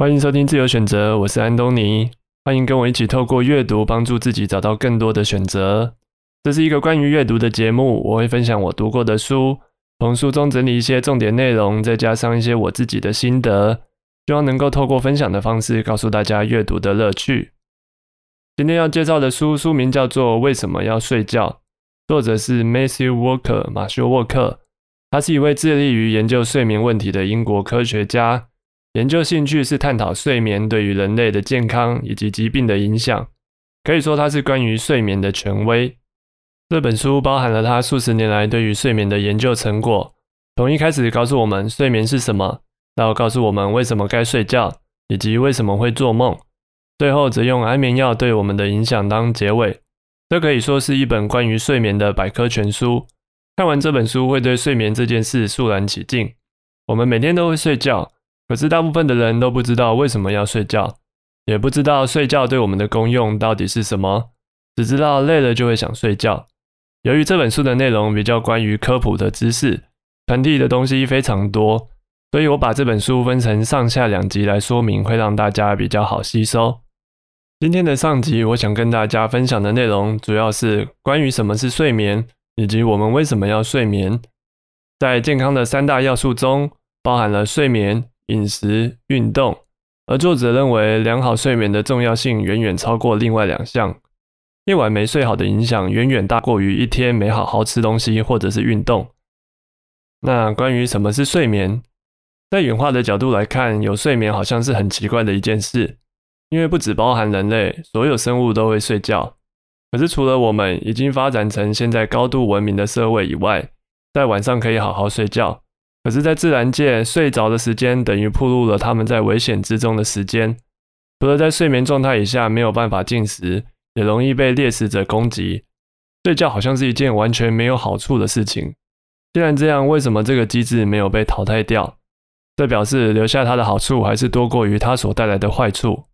欢迎收听自由选择，我是安东尼。欢迎跟我一起透过阅读帮助自己找到更多的选择。这是一个关于阅读的节目，我会分享我读过的书，从书中整理一些重点内容，再加上一些我自己的心得，希望能够透过分享的方式告诉大家阅读的乐趣。今天要介绍的书书名叫做《为什么要睡觉》，作者是 Matthew Walker 马修沃克，他是一位致力于研究睡眠问题的英国科学家。研究兴趣是探讨睡眠对于人类的健康以及疾病的影响，可以说他是关于睡眠的权威。这本书包含了他数十年来对于睡眠的研究成果，从一开始告诉我们睡眠是什么，到告诉我们为什么该睡觉，以及为什么会做梦，最后则用安眠药对我们的影响当结尾。这可以说是一本关于睡眠的百科全书。看完这本书，会对睡眠这件事肃然起敬。我们每天都会睡觉。可是大部分的人都不知道为什么要睡觉，也不知道睡觉对我们的功用到底是什么，只知道累了就会想睡觉。由于这本书的内容比较关于科普的知识，传递的东西非常多，所以我把这本书分成上下两集来说明，会让大家比较好吸收。今天的上集，我想跟大家分享的内容主要是关于什么是睡眠，以及我们为什么要睡眠。在健康的三大要素中，包含了睡眠。饮食、运动，而作者认为良好睡眠的重要性远远超过另外两项。一晚没睡好的影响远远大过于一天没好好吃东西或者是运动。那关于什么是睡眠，在演化的角度来看，有睡眠好像是很奇怪的一件事，因为不只包含人类，所有生物都会睡觉。可是除了我们已经发展成现在高度文明的社会以外，在晚上可以好好睡觉。可是，在自然界，睡着的时间等于暴露了他们在危险之中的时间。除了在睡眠状态以下没有办法进食，也容易被猎食者攻击。睡觉好像是一件完全没有好处的事情。既然这样，为什么这个机制没有被淘汰掉？这表示留下它的好处还是多过于它所带来的坏处。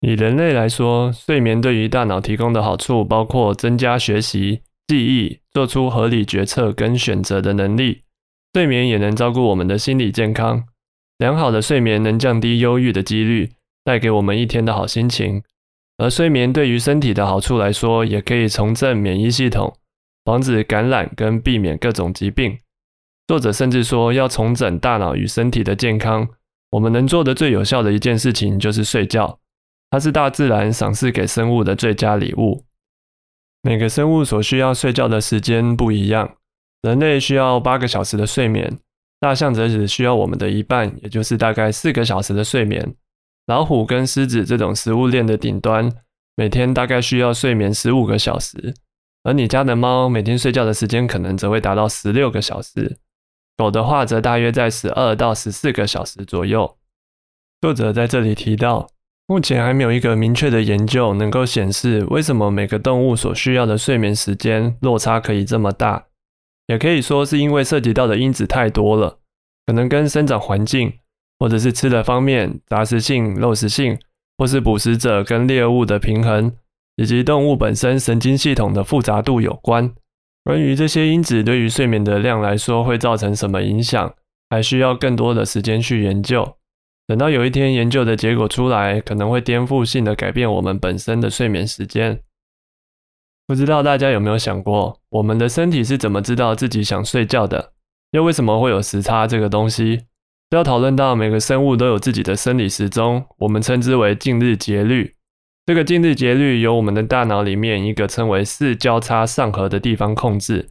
以人类来说，睡眠对于大脑提供的好处包括增加学习、记忆、做出合理决策跟选择的能力。睡眠也能照顾我们的心理健康。良好的睡眠能降低忧郁的几率，带给我们一天的好心情。而睡眠对于身体的好处来说，也可以重振免疫系统，防止感染跟避免各种疾病。作者甚至说，要重整大脑与身体的健康，我们能做的最有效的一件事情就是睡觉。它是大自然赏赐给生物的最佳礼物。每个生物所需要睡觉的时间不一样。人类需要八个小时的睡眠，大象则只需要我们的一半，也就是大概四个小时的睡眠。老虎跟狮子这种食物链的顶端，每天大概需要睡眠十五个小时，而你家的猫每天睡觉的时间可能则会达到十六个小时，狗的话则大约在十二到十四个小时左右。作者在这里提到，目前还没有一个明确的研究能够显示为什么每个动物所需要的睡眠时间落差可以这么大。也可以说是因为涉及到的因子太多了，可能跟生长环境，或者是吃的方面，杂食性、肉食性，或是捕食者跟猎物的平衡，以及动物本身神经系统的复杂度有关。关于这些因子对于睡眠的量来说会造成什么影响，还需要更多的时间去研究。等到有一天研究的结果出来，可能会颠覆性的改变我们本身的睡眠时间。不知道大家有没有想过，我们的身体是怎么知道自己想睡觉的？又为什么会有时差这个东西？要讨论到每个生物都有自己的生理时钟，我们称之为近日节律。这个近日节律由我们的大脑里面一个称为四交叉上核的地方控制。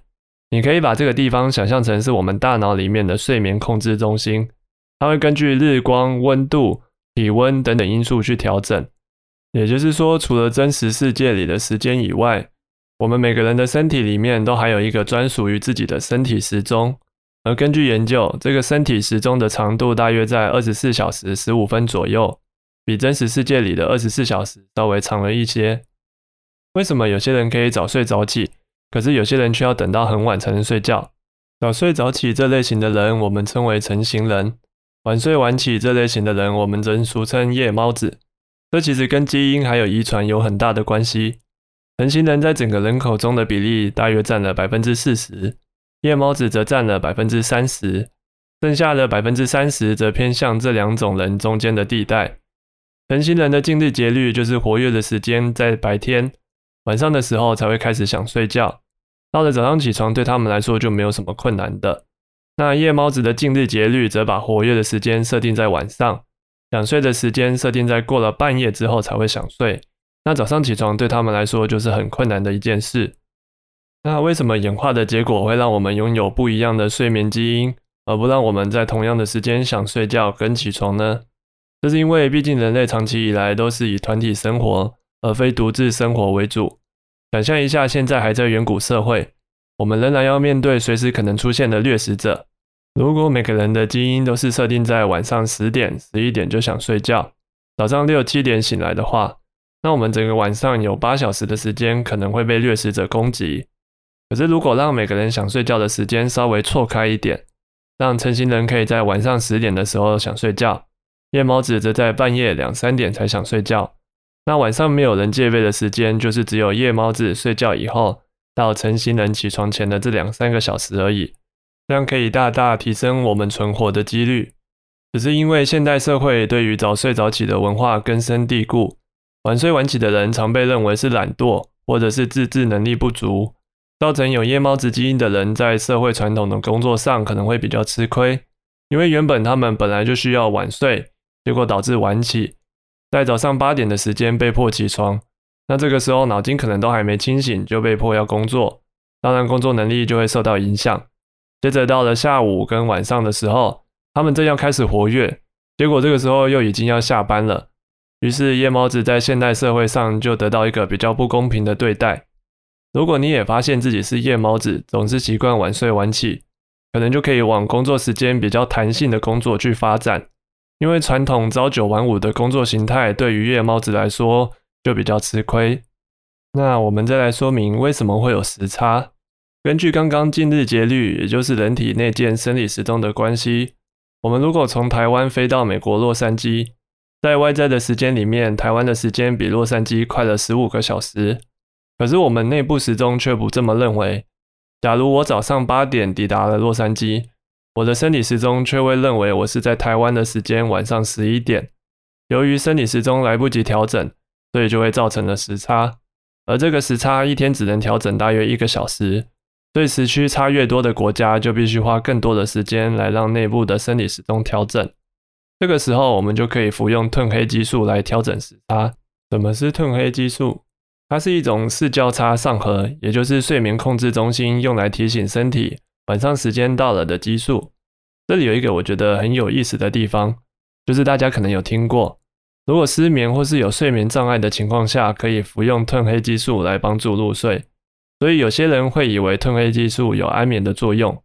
你可以把这个地方想象成是我们大脑里面的睡眠控制中心，它会根据日光、温度、体温等等因素去调整。也就是说，除了真实世界里的时间以外，我们每个人的身体里面都还有一个专属于自己的身体时钟，而根据研究，这个身体时钟的长度大约在二十四小时十五分左右，比真实世界里的二十四小时稍微长了一些。为什么有些人可以早睡早起，可是有些人却要等到很晚才能睡觉？早睡早起这类型的人，我们称为晨型人；晚睡晚起这类型的人，我们则俗称夜猫子。这其实跟基因还有遗传有很大的关系。晨型人在整个人口中的比例大约占了百分之四十，夜猫子则占了百分之三十。剩下的百分之三十则偏向这两种人中间的地带。晨型人的静日节律就是活跃的时间在白天，晚上的时候才会开始想睡觉。到了早上起床，对他们来说就没有什么困难的。那夜猫子的静日节律则把活跃的时间设定在晚上，想睡的时间设定在过了半夜之后才会想睡。那早上起床对他们来说就是很困难的一件事。那为什么演化的结果会让我们拥有不一样的睡眠基因，而不让我们在同样的时间想睡觉跟起床呢？这是因为毕竟人类长期以来都是以团体生活而非独自生活为主。想象一下，现在还在远古社会。我们仍然要面对随时可能出现的掠食者。如果每个人的基因都是设定在晚上十点、十一点就想睡觉，早上六七点醒来的话，那我们整个晚上有八小时的时间可能会被掠食者攻击。可是如果让每个人想睡觉的时间稍微错开一点，让成型人可以在晚上十点的时候想睡觉，夜猫子则在半夜两三点才想睡觉，那晚上没有人戒备的时间就是只有夜猫子睡觉以后。到成型人起床前的这两三个小时而已，这样可以大大提升我们存活的几率。只是因为现代社会对于早睡早起的文化根深蒂固，晚睡晚起的人常被认为是懒惰或者是自制能力不足，造成有夜猫子基因的人在社会传统的工作上可能会比较吃亏，因为原本他们本来就需要晚睡，结果导致晚起，在早上八点的时间被迫起床。那这个时候脑筋可能都还没清醒，就被迫要工作，当然工作能力就会受到影响。接着到了下午跟晚上的时候，他们正要开始活跃，结果这个时候又已经要下班了。于是夜猫子在现代社会上就得到一个比较不公平的对待。如果你也发现自己是夜猫子，总是习惯晚睡晚起，可能就可以往工作时间比较弹性的工作去发展，因为传统朝九晚五的工作形态对于夜猫子来说。就比较吃亏。那我们再来说明为什么会有时差。根据刚刚近日节律，也就是人体内建生理时钟的关系，我们如果从台湾飞到美国洛杉矶，在外在的时间里面，台湾的时间比洛杉矶快了十五个小时。可是我们内部时钟却不这么认为。假如我早上八点抵达了洛杉矶，我的生理时钟却会认为我是在台湾的时间晚上十一点。由于生理时钟来不及调整。所以就会造成了时差，而这个时差一天只能调整大约一个小时，所以时区差越多的国家就必须花更多的时间来让内部的生理时钟调整。这个时候，我们就可以服用褪黑激素来调整时差。什么是褪黑激素？它是一种视交叉上核，也就是睡眠控制中心用来提醒身体晚上时间到了的激素。这里有一个我觉得很有意思的地方，就是大家可能有听过。如果失眠或是有睡眠障碍的情况下，可以服用褪黑激素来帮助入睡。所以有些人会以为褪黑激素有安眠的作用。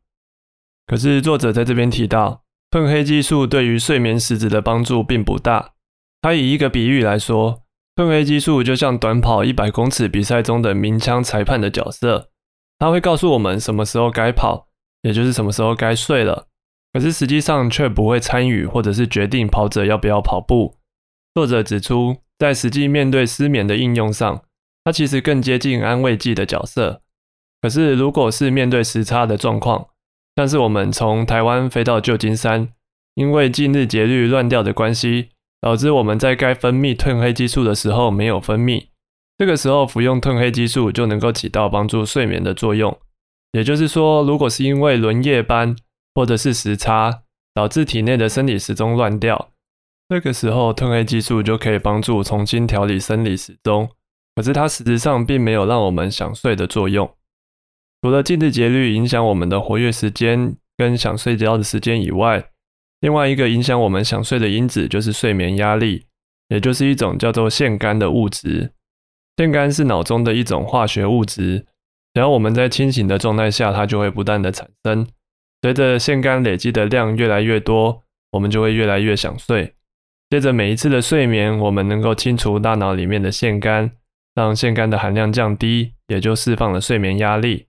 可是作者在这边提到，褪黑激素对于睡眠实质的帮助并不大。他以一个比喻来说，褪黑激素就像短跑一百公尺比赛中的鸣枪裁判的角色，他会告诉我们什么时候该跑，也就是什么时候该睡了。可是实际上却不会参与或者是决定跑者要不要跑步。作者指出，在实际面对失眠的应用上，它其实更接近安慰剂的角色。可是，如果是面对时差的状况，像是我们从台湾飞到旧金山，因为近日节律乱掉的关系，导致我们在该分泌褪黑激素的时候没有分泌，这个时候服用褪黑激素就能够起到帮助睡眠的作用。也就是说，如果是因为轮夜班或者是时差导致体内的生理时钟乱掉，这个时候，褪黑激素就可以帮助重新调理生理时钟，可是它实质上并没有让我们想睡的作用。除了静日节律影响我们的活跃时间跟想睡觉的时间以外，另外一个影响我们想睡的因子就是睡眠压力，也就是一种叫做腺苷的物质。腺苷是脑中的一种化学物质，只要我们在清醒的状态下，它就会不断的产生。随着腺苷累积的量越来越多，我们就会越来越想睡。接着每一次的睡眠，我们能够清除大脑里面的腺苷，让腺苷的含量降低，也就释放了睡眠压力。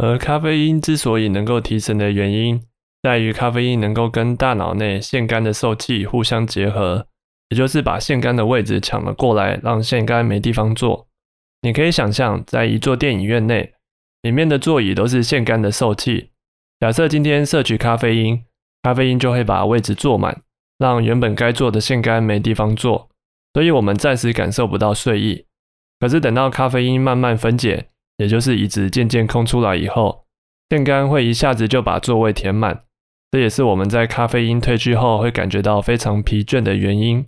而咖啡因之所以能够提神的原因，在于咖啡因能够跟大脑内腺苷的受气互相结合，也就是把腺苷的位置抢了过来，让腺苷没地方坐。你可以想象，在一座电影院内，里面的座椅都是腺苷的受气。假设今天摄取咖啡因。咖啡因就会把位置坐满，让原本该坐的腺苷没地方坐，所以我们暂时感受不到睡意。可是等到咖啡因慢慢分解，也就是椅子渐渐空出来以后，电杆会一下子就把座位填满，这也是我们在咖啡因褪去后会感觉到非常疲倦的原因。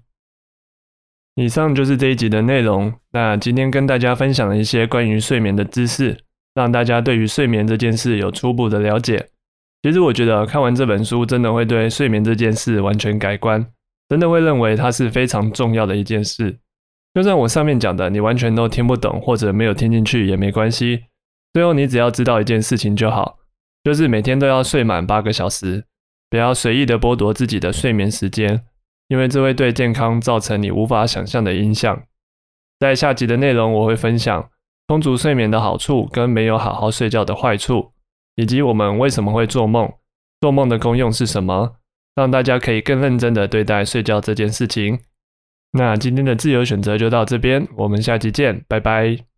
以上就是这一集的内容。那今天跟大家分享了一些关于睡眠的知识，让大家对于睡眠这件事有初步的了解。其实我觉得看完这本书，真的会对睡眠这件事完全改观，真的会认为它是非常重要的一件事。就算我上面讲的你完全都听不懂或者没有听进去也没关系，最后你只要知道一件事情就好，就是每天都要睡满八个小时，不要随意的剥夺自己的睡眠时间。因为这会对健康造成你无法想象的影响。在下集的内容，我会分享充足睡眠的好处跟没有好好睡觉的坏处，以及我们为什么会做梦，做梦的功用是什么，让大家可以更认真的对待睡觉这件事情。那今天的自由选择就到这边，我们下期见，拜拜。